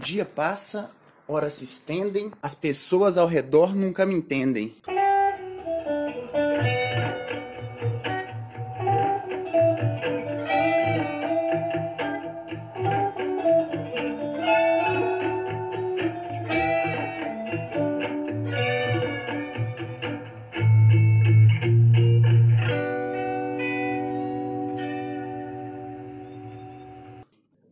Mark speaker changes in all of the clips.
Speaker 1: dia passa, horas se estendem, as pessoas ao redor nunca me entendem.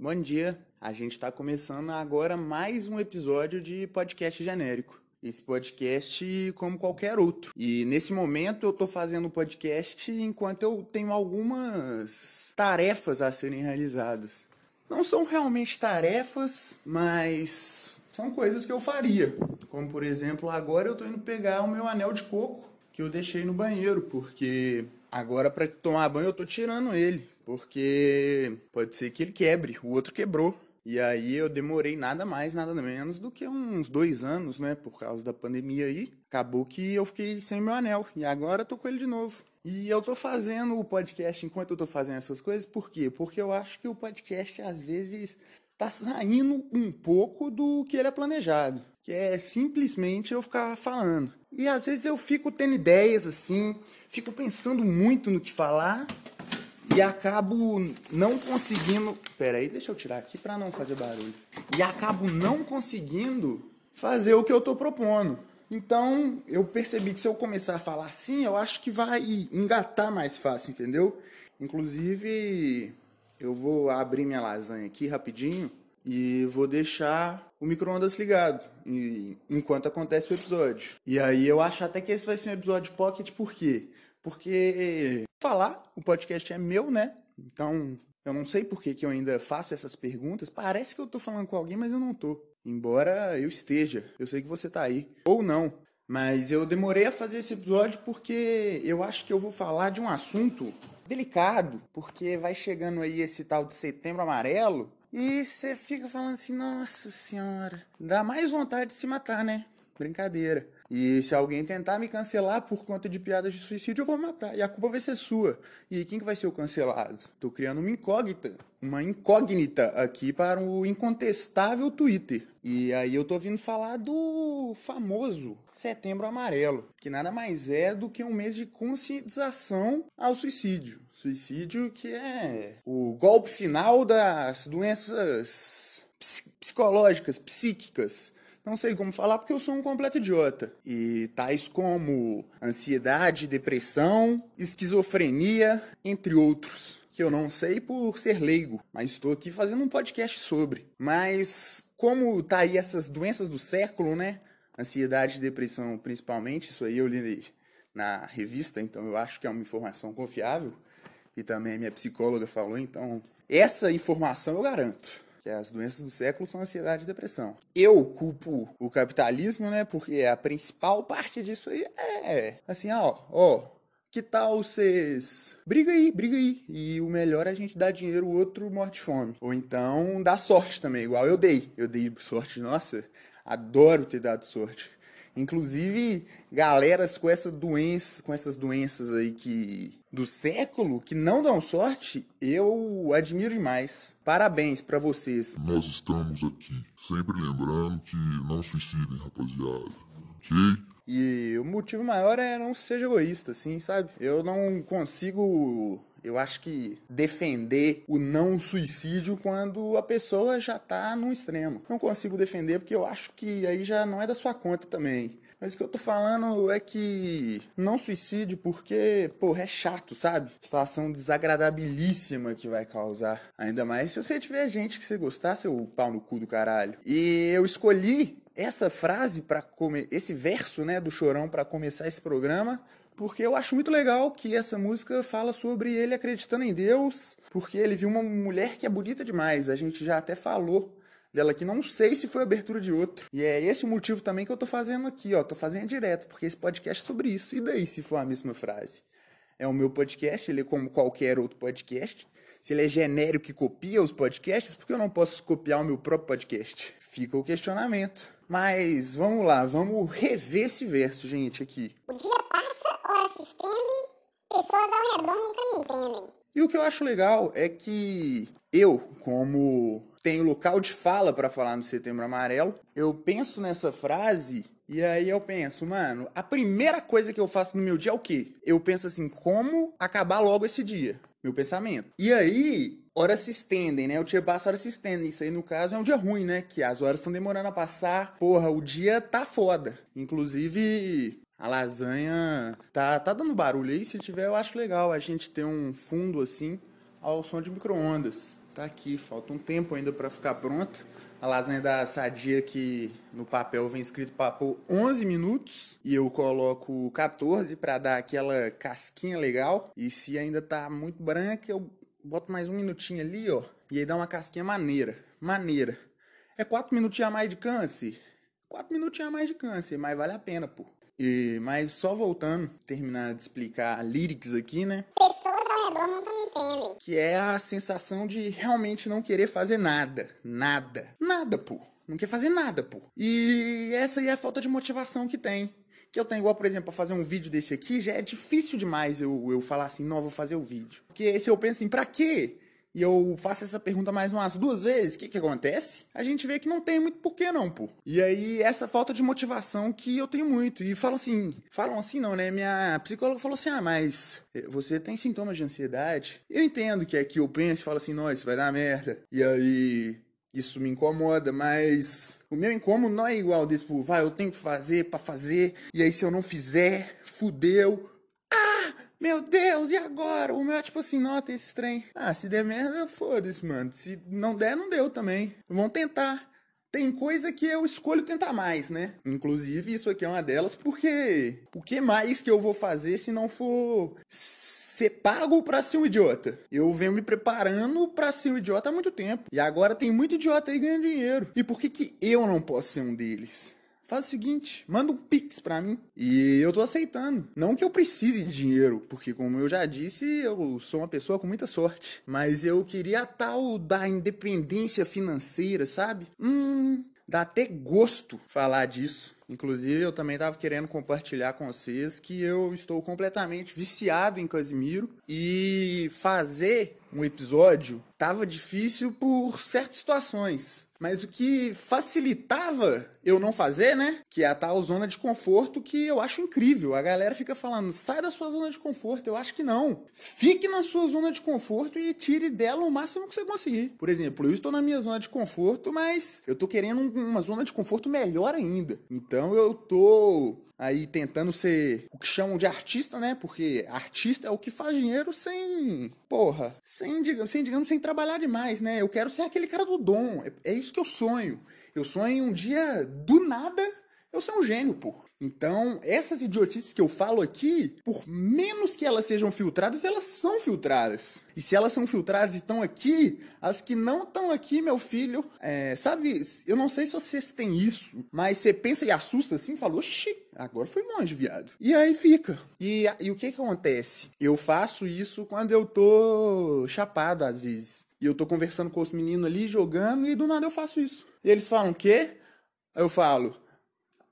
Speaker 1: Bom dia, a gente está começando agora mais um episódio de podcast genérico. Esse podcast como qualquer outro. E nesse momento eu estou fazendo o podcast enquanto eu tenho algumas tarefas a serem realizadas. Não são realmente tarefas, mas são coisas que eu faria. Como por exemplo, agora eu estou indo pegar o meu anel de coco que eu deixei no banheiro, porque agora para tomar banho eu estou tirando ele porque pode ser que ele quebre, o outro quebrou. E aí eu demorei nada mais, nada menos do que uns dois anos, né? Por causa da pandemia aí. Acabou que eu fiquei sem meu anel. E agora eu tô com ele de novo. E eu tô fazendo o podcast enquanto eu tô fazendo essas coisas, por quê? Porque eu acho que o podcast às vezes tá saindo um pouco do que ele é planejado. Que é simplesmente eu ficar falando. E às vezes eu fico tendo ideias assim, fico pensando muito no que falar e acabo não conseguindo. Pera aí, deixa eu tirar aqui para não fazer barulho. E acabo não conseguindo fazer o que eu tô propondo. Então, eu percebi que se eu começar a falar assim, eu acho que vai engatar mais fácil, entendeu? Inclusive, eu vou abrir minha lasanha aqui rapidinho e vou deixar o micro-ondas ligado enquanto acontece o episódio. E aí eu acho até que esse vai ser um episódio pocket, por quê? Porque falar, o podcast é meu, né? Então, eu não sei por que, que eu ainda faço essas perguntas. Parece que eu tô falando com alguém, mas eu não tô. Embora eu esteja. Eu sei que você tá aí. Ou não. Mas eu demorei a fazer esse episódio porque eu acho que eu vou falar de um assunto delicado, porque vai chegando aí esse tal de setembro amarelo e você fica falando assim: nossa senhora, dá mais vontade de se matar, né? Brincadeira. E se alguém tentar me cancelar por conta de piadas de suicídio, eu vou matar. E a culpa vai ser sua. E quem que vai ser o cancelado? Tô criando uma incógnita. Uma incógnita aqui para o incontestável Twitter. E aí eu tô vindo falar do famoso Setembro Amarelo, que nada mais é do que um mês de conscientização ao suicídio. Suicídio que é o golpe final das doenças psicológicas, psíquicas não sei como falar porque eu sou um completo idiota. E tais como ansiedade, depressão, esquizofrenia, entre outros. Que eu não sei por ser leigo, mas estou aqui fazendo um podcast sobre. Mas como tá aí essas doenças do século, né? Ansiedade e depressão principalmente, isso aí eu li na revista, então eu acho que é uma informação confiável. E também a minha psicóloga falou, então essa informação eu garanto que as doenças do século são ansiedade e depressão. Eu culpo o capitalismo, né? Porque a principal parte disso aí é assim, ó, ó, que tal vocês? Briga aí, briga aí. E o melhor é a gente dar dinheiro, o outro morte de fome. Ou então dá sorte também, igual eu dei. Eu dei sorte, nossa, adoro ter dado sorte. Inclusive, galeras com essa doença, com essas doenças aí que do século que não dão sorte, eu admiro demais. Parabéns para vocês.
Speaker 2: Nós estamos aqui, sempre lembrando que não suicidem, rapaziada. Ok?
Speaker 1: E o motivo maior é não ser egoísta, assim, sabe? Eu não consigo eu acho que defender o não suicídio quando a pessoa já tá no extremo. Não consigo defender porque eu acho que aí já não é da sua conta também. Mas o que eu tô falando é que não suicídio porque, pô, é chato, sabe? Situação desagradabilíssima que vai causar. Ainda mais se você tiver gente que você gostar, seu pau no cu do caralho. E eu escolhi essa frase para comer esse verso, né, do Chorão para começar esse programa, porque eu acho muito legal que essa música fala sobre ele acreditando em Deus, porque ele viu uma mulher que é bonita demais. A gente já até falou dela que não sei se foi abertura de outro. E é esse o motivo também que eu tô fazendo aqui, ó. Tô fazendo direto, porque esse podcast é sobre isso. E daí se for a mesma frase? É o meu podcast, ele é como qualquer outro podcast. Se ele é genérico e copia os podcasts, por que eu não posso copiar o meu próprio podcast? Fica o questionamento. Mas vamos lá, vamos rever esse verso, gente, aqui.
Speaker 3: O dia passa, horas se estendem, pessoas ao redor nunca me entendem.
Speaker 1: E o que eu acho legal é que eu, como tenho local de fala para falar no Setembro Amarelo, eu penso nessa frase e aí eu penso, mano, a primeira coisa que eu faço no meu dia é o quê? Eu penso assim, como acabar logo esse dia? Meu pensamento. E aí, horas se estendem, né? O dia passa, horas se estendem. Isso aí, no caso, é um dia ruim, né? Que as horas estão demorando a passar. Porra, o dia tá foda. Inclusive, a lasanha tá, tá dando barulho aí. Se tiver, eu acho legal a gente ter um fundo assim ao som de micro-ondas. Tá aqui, falta um tempo ainda para ficar pronto. A lasanha da Sadia que no papel vem escrito pôr 11 minutos e eu coloco 14 para dar aquela casquinha legal. E se ainda tá muito branca, eu boto mais um minutinho ali, ó. E aí dá uma casquinha maneira, maneira. É 4 minutinhos a mais de câncer? 4 minutinhos a mais de câncer, mas vale a pena, pô. E, mas só voltando, terminar de explicar a lyrics aqui, né?
Speaker 3: Pessoas redor me entendem.
Speaker 1: Que é a sensação de realmente não querer fazer nada. Nada. Nada, pô. Não quer fazer nada, pô. E essa aí é a falta de motivação que tem. Que eu tenho, igual, por exemplo, pra fazer um vídeo desse aqui, já é difícil demais eu, eu falar assim, não, vou fazer o vídeo. Porque se eu penso assim, pra quê? E eu faço essa pergunta mais umas duas vezes, o que que acontece? A gente vê que não tem muito porquê não, pô. E aí, essa falta de motivação que eu tenho muito. E falam assim, falam assim não, né? Minha psicóloga falou assim, ah, mas você tem sintomas de ansiedade? Eu entendo que aqui eu penso e falo assim, não, isso vai dar merda. E aí, isso me incomoda, mas o meu incômodo não é igual desse, tipo, vai, eu tenho que fazer pra fazer, e aí se eu não fizer, fudeu. Meu Deus, e agora? O meu é tipo assim, não, tem esse trem. Ah, se der merda, foda-se, mano. Se não der, não deu também. Vamos tentar. Tem coisa que eu escolho tentar mais, né? Inclusive, isso aqui é uma delas, porque o que mais que eu vou fazer se não for ser pago pra ser um idiota? Eu venho me preparando pra ser um idiota há muito tempo. E agora tem muito idiota aí ganhando dinheiro. E por que, que eu não posso ser um deles? Faz o seguinte, manda um pix pra mim. E eu tô aceitando. Não que eu precise de dinheiro, porque como eu já disse, eu sou uma pessoa com muita sorte. Mas eu queria a tal da independência financeira, sabe? Hum, dá até gosto falar disso. Inclusive, eu também estava querendo compartilhar com vocês que eu estou completamente viciado em Casimiro e fazer um episódio tava difícil por certas situações. Mas o que facilitava eu não fazer, né? Que é a tal zona de conforto que eu acho incrível. A galera fica falando, sai da sua zona de conforto. Eu acho que não. Fique na sua zona de conforto e tire dela o máximo que você conseguir. Por exemplo, eu estou na minha zona de conforto, mas eu tô querendo uma zona de conforto melhor ainda. Então eu tô aí tentando ser o que chamam de artista, né? Porque artista é o que faz dinheiro sem, porra, sem, digamos, sem, digamos, sem trabalhar demais, né? Eu quero ser aquele cara do dom. É, é isso que eu sonho. Eu sonho um dia, do nada, eu ser um gênio, pô. Então, essas idiotices que eu falo aqui, por menos que elas sejam filtradas, elas são filtradas. E se elas são filtradas e estão aqui, as que não estão aqui, meu filho, é, sabe, eu não sei se vocês têm isso, mas você pensa e assusta assim, fala, oxi, agora foi longe, viado. E aí fica. E, e o que que acontece? Eu faço isso quando eu tô chapado, às vezes. E eu tô conversando com os meninos ali, jogando, e do nada eu faço isso. E eles falam, o quê? Eu falo,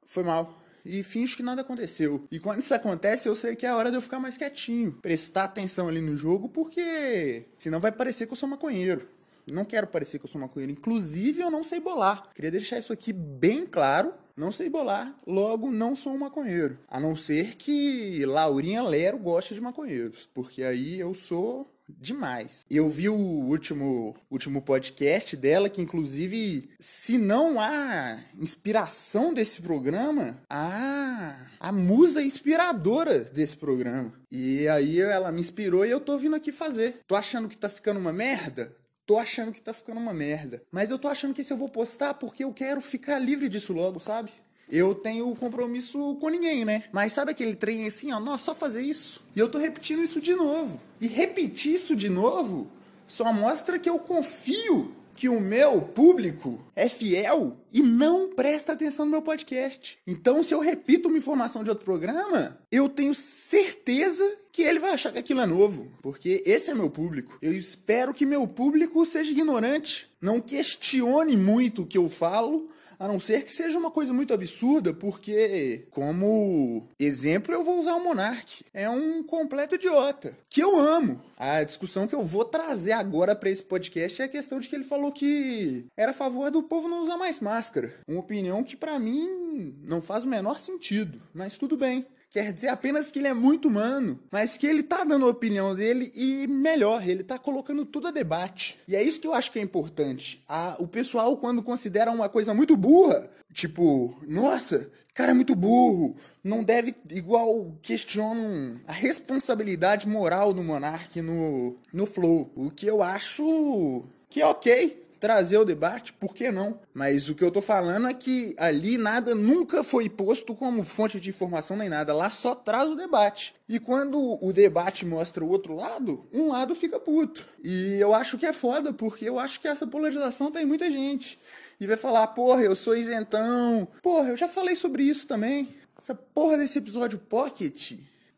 Speaker 1: foi mal e finge que nada aconteceu. E quando isso acontece, eu sei que é a hora de eu ficar mais quietinho, prestar atenção ali no jogo, porque senão vai parecer que eu sou maconheiro. Não quero parecer que eu sou maconheiro. Inclusive, eu não sei bolar. Queria deixar isso aqui bem claro. Não sei bolar, logo não sou um maconheiro. A não ser que Laurinha Lero goste de maconheiros. Porque aí eu sou demais. Eu vi o último, último podcast dela, que inclusive, se não há inspiração desse programa, há a musa inspiradora desse programa. E aí ela me inspirou e eu tô vindo aqui fazer. Tô achando que tá ficando uma merda? Tô achando que tá ficando uma merda. Mas eu tô achando que esse eu vou postar porque eu quero ficar livre disso logo, sabe? Eu tenho compromisso com ninguém, né? Mas sabe aquele trem assim, ó, nossa, só fazer isso. E eu tô repetindo isso de novo. E repetir isso de novo só mostra que eu confio que o meu público é fiel e não presta atenção no meu podcast. Então, se eu repito uma informação de outro programa, eu tenho certeza que ele vai achar que aquilo é novo, porque esse é meu público. Eu espero que meu público seja ignorante, não questione muito o que eu falo, a não ser que seja uma coisa muito absurda, porque, como exemplo, eu vou usar o Monark. É um completo idiota, que eu amo. A discussão que eu vou trazer agora para esse podcast é a questão de que ele falou que era a favor do povo não usar mais máscara. Uma opinião que para mim não faz o menor sentido, mas tudo bem quer dizer apenas que ele é muito humano, mas que ele tá dando a opinião dele e melhor, ele tá colocando tudo a debate. E é isso que eu acho que é importante. A, o pessoal, quando considera uma coisa muito burra, tipo, nossa, cara é muito burro, não deve, igual questionam a responsabilidade moral do Monark no, no Flow. O que eu acho que é ok trazer o debate, por que não? Mas o que eu tô falando é que ali nada nunca foi posto como fonte de informação nem nada. Lá só traz o debate. E quando o debate mostra o outro lado, um lado fica puto. E eu acho que é foda, porque eu acho que essa polarização tem muita gente. E vai falar, porra, eu sou isentão. Porra, eu já falei sobre isso também. Essa porra desse episódio Pocket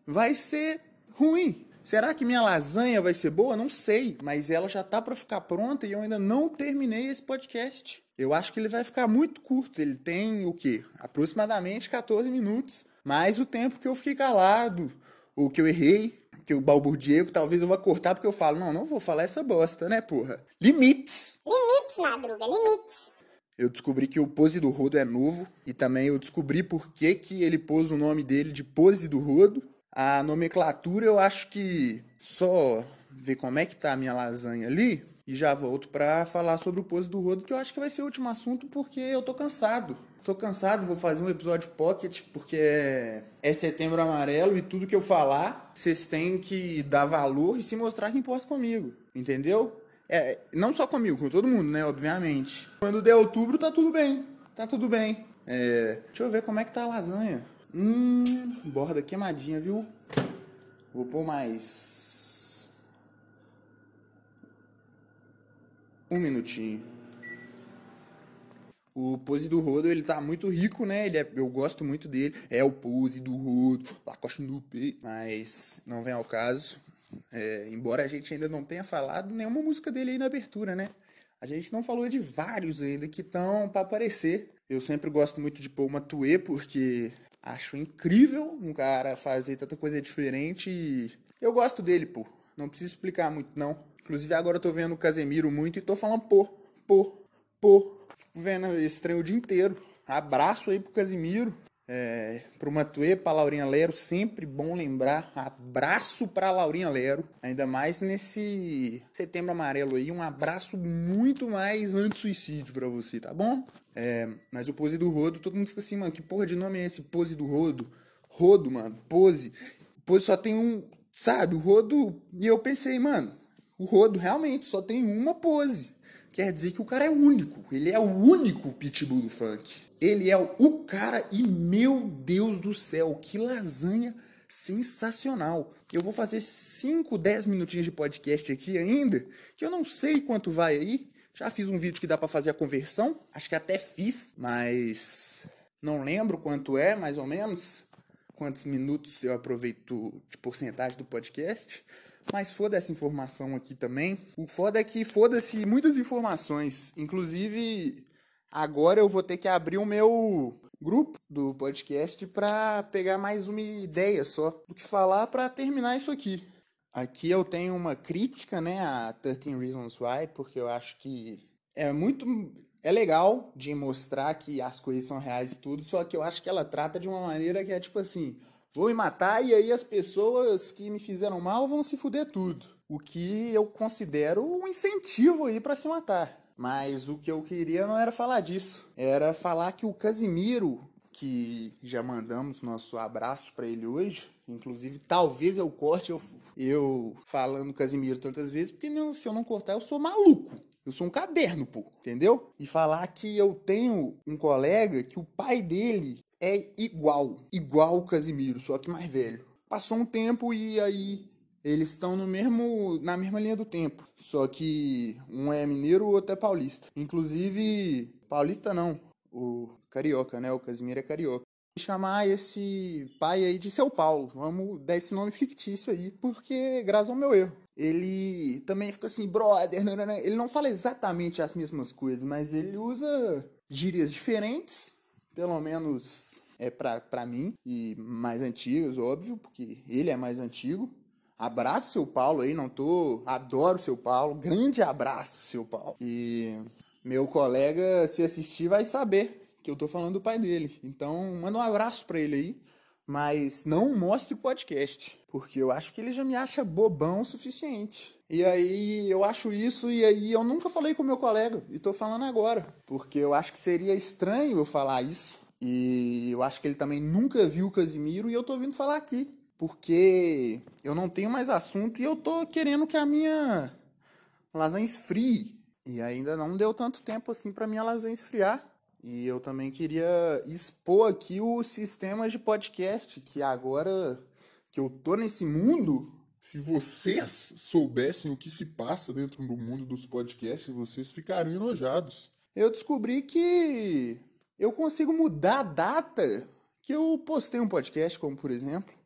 Speaker 1: vai ser ruim. Será que minha lasanha vai ser boa? Não sei, mas ela já tá para ficar pronta e eu ainda não terminei esse podcast. Eu acho que ele vai ficar muito curto. Ele tem o quê? Aproximadamente 14 minutos, mais o tempo que eu fiquei calado, ou que eu errei, que eu balbuciei, que talvez eu vá cortar porque eu falo, não, não vou falar essa bosta, né, porra? Limites.
Speaker 3: Limites, Madruga, limites.
Speaker 1: Eu descobri que o Pose do Rodo é novo e também eu descobri por que, que ele pôs o nome dele de Pose do Rodo. A nomenclatura eu acho que só ver como é que tá a minha lasanha ali e já volto para falar sobre o pose do rodo, que eu acho que vai ser o último assunto porque eu tô cansado. Tô cansado, vou fazer um episódio pocket porque é setembro amarelo e tudo que eu falar, vocês têm que dar valor e se mostrar que importa comigo, entendeu? É, não só comigo, com todo mundo, né, obviamente. Quando der outubro tá tudo bem, tá tudo bem. É, deixa eu ver como é que tá a lasanha. Hum, borda queimadinha, viu? Vou pôr mais. Um minutinho. O pose do rodo, ele tá muito rico, né? Ele é, eu gosto muito dele. É o pose do rodo, Lacoste no peito. Mas não vem ao caso. É, embora a gente ainda não tenha falado nenhuma música dele aí na abertura, né? A gente não falou de vários ainda que estão para aparecer. Eu sempre gosto muito de pôr uma tuê, porque Acho incrível um cara fazer tanta coisa diferente e eu gosto dele, pô. Não preciso explicar muito, não. Inclusive agora eu tô vendo o Casemiro muito e tô falando pô, pô, pô. Fico vendo esse trem o dia inteiro. Abraço aí pro Casemiro. É, pro Matuê, pra Laurinha Lero, sempre bom lembrar. Abraço pra Laurinha Lero. Ainda mais nesse setembro amarelo aí. Um abraço muito mais anti-suicídio pra você, tá bom? É, mas o pose do rodo, todo mundo fica assim, mano, que porra de nome é esse? Pose do rodo? Rodo, mano, pose. Pose só tem um, sabe, o rodo. E eu pensei, mano, o rodo realmente só tem uma pose. Quer dizer que o cara é único. Ele é o único pitbull do funk. Ele é o cara e meu Deus do céu, que lasanha sensacional. Eu vou fazer 5, 10 minutinhos de podcast aqui ainda, que eu não sei quanto vai aí. Já fiz um vídeo que dá para fazer a conversão, acho que até fiz, mas não lembro quanto é, mais ou menos, quantos minutos eu aproveito de porcentagem do podcast. Mas foda essa informação aqui também. O foda é que foda-se muitas informações. Inclusive, agora eu vou ter que abrir o meu grupo do podcast para pegar mais uma ideia só do que falar para terminar isso aqui. Aqui eu tenho uma crítica, né, a 13 Reasons Why, porque eu acho que é muito é legal de mostrar que as coisas são reais e tudo, só que eu acho que ela trata de uma maneira que é tipo assim, vou me matar e aí as pessoas que me fizeram mal vão se fuder tudo. O que eu considero um incentivo aí para se matar. Mas o que eu queria não era falar disso, era falar que o Casimiro que já mandamos nosso abraço para ele hoje. Inclusive, talvez eu corte eu, eu falando Casimiro tantas vezes, porque não, se eu não cortar, eu sou maluco. Eu sou um caderno, pô, entendeu? E falar que eu tenho um colega que o pai dele é igual, igual o Casimiro, só que mais velho. Passou um tempo e aí eles estão no mesmo na mesma linha do tempo, só que um é mineiro, o outro é paulista. Inclusive, paulista não, o carioca, né? O Casimiro é carioca. Chamar esse pai aí de seu Paulo. Vamos dar esse nome fictício aí, porque graças ao meu erro. Ele também fica assim, brother. Não, não, não. Ele não fala exatamente as mesmas coisas, mas ele usa gírias diferentes, pelo menos é pra mim, e mais antigas, óbvio, porque ele é mais antigo. Abraço seu Paulo aí, não tô. Adoro seu Paulo. Grande abraço, seu Paulo. E meu colega, se assistir, vai saber que eu tô falando do pai dele. Então, manda um abraço pra ele aí. Mas não mostre o podcast, porque eu acho que ele já me acha bobão o suficiente. E aí eu acho isso, e aí eu nunca falei com meu colega, e tô falando agora. Porque eu acho que seria estranho eu falar isso. E eu acho que ele também nunca viu o Casimiro, e eu tô vindo falar aqui porque eu não tenho mais assunto e eu tô querendo que a minha lasanha esfrie. E ainda não deu tanto tempo assim para minha lasanha esfriar. E eu também queria expor aqui o sistema de podcast, que agora que eu tô nesse mundo,
Speaker 2: se vocês soubessem o que se passa dentro do mundo dos podcasts, vocês ficariam enojados.
Speaker 1: Eu descobri que eu consigo mudar a data que eu postei um podcast, como por exemplo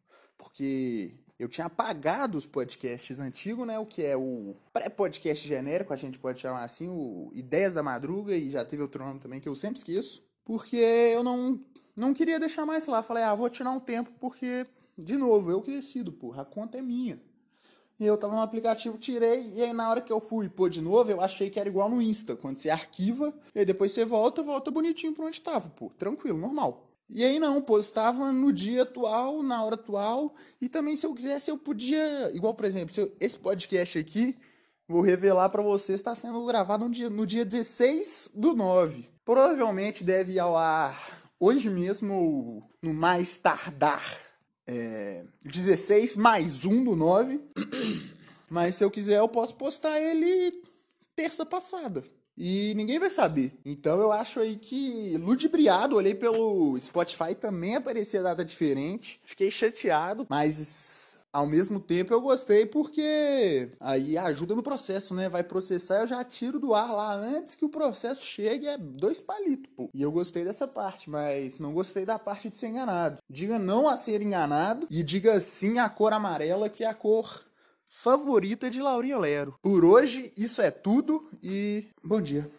Speaker 1: porque eu tinha apagado os podcasts antigos, né? O que é o pré-podcast genérico, a gente pode chamar assim, o Ideias da Madruga, e já teve outro nome também que eu sempre esqueço. Porque eu não, não queria deixar mais lá. Falei, ah, vou tirar um tempo, porque, de novo, eu que decido, porra, a conta é minha. E eu tava no aplicativo, tirei, e aí na hora que eu fui pôr de novo, eu achei que era igual no Insta. Quando você arquiva, e depois você volta, volta bonitinho pra onde tava, pô. Tranquilo, normal. E aí não, postava no dia atual, na hora atual, e também se eu quisesse eu podia, igual por exemplo, eu, esse podcast aqui, vou revelar para vocês, está sendo gravado no dia, no dia 16 do 9. Provavelmente deve ir ao ar hoje mesmo, no mais tardar, é, 16 mais 1 do 9. Mas se eu quiser eu posso postar ele terça passada e ninguém vai saber. Então eu acho aí que ludibriado, olhei pelo Spotify também aparecia data diferente. Fiquei chateado, mas ao mesmo tempo eu gostei porque aí ajuda no processo, né? Vai processar, eu já tiro do ar lá antes que o processo chegue, é dois palitos, pô. E eu gostei dessa parte, mas não gostei da parte de ser enganado. Diga não a ser enganado e diga sim à cor amarela, que é a cor favorita de Laurinha Lero. Por hoje, isso é tudo e bom dia.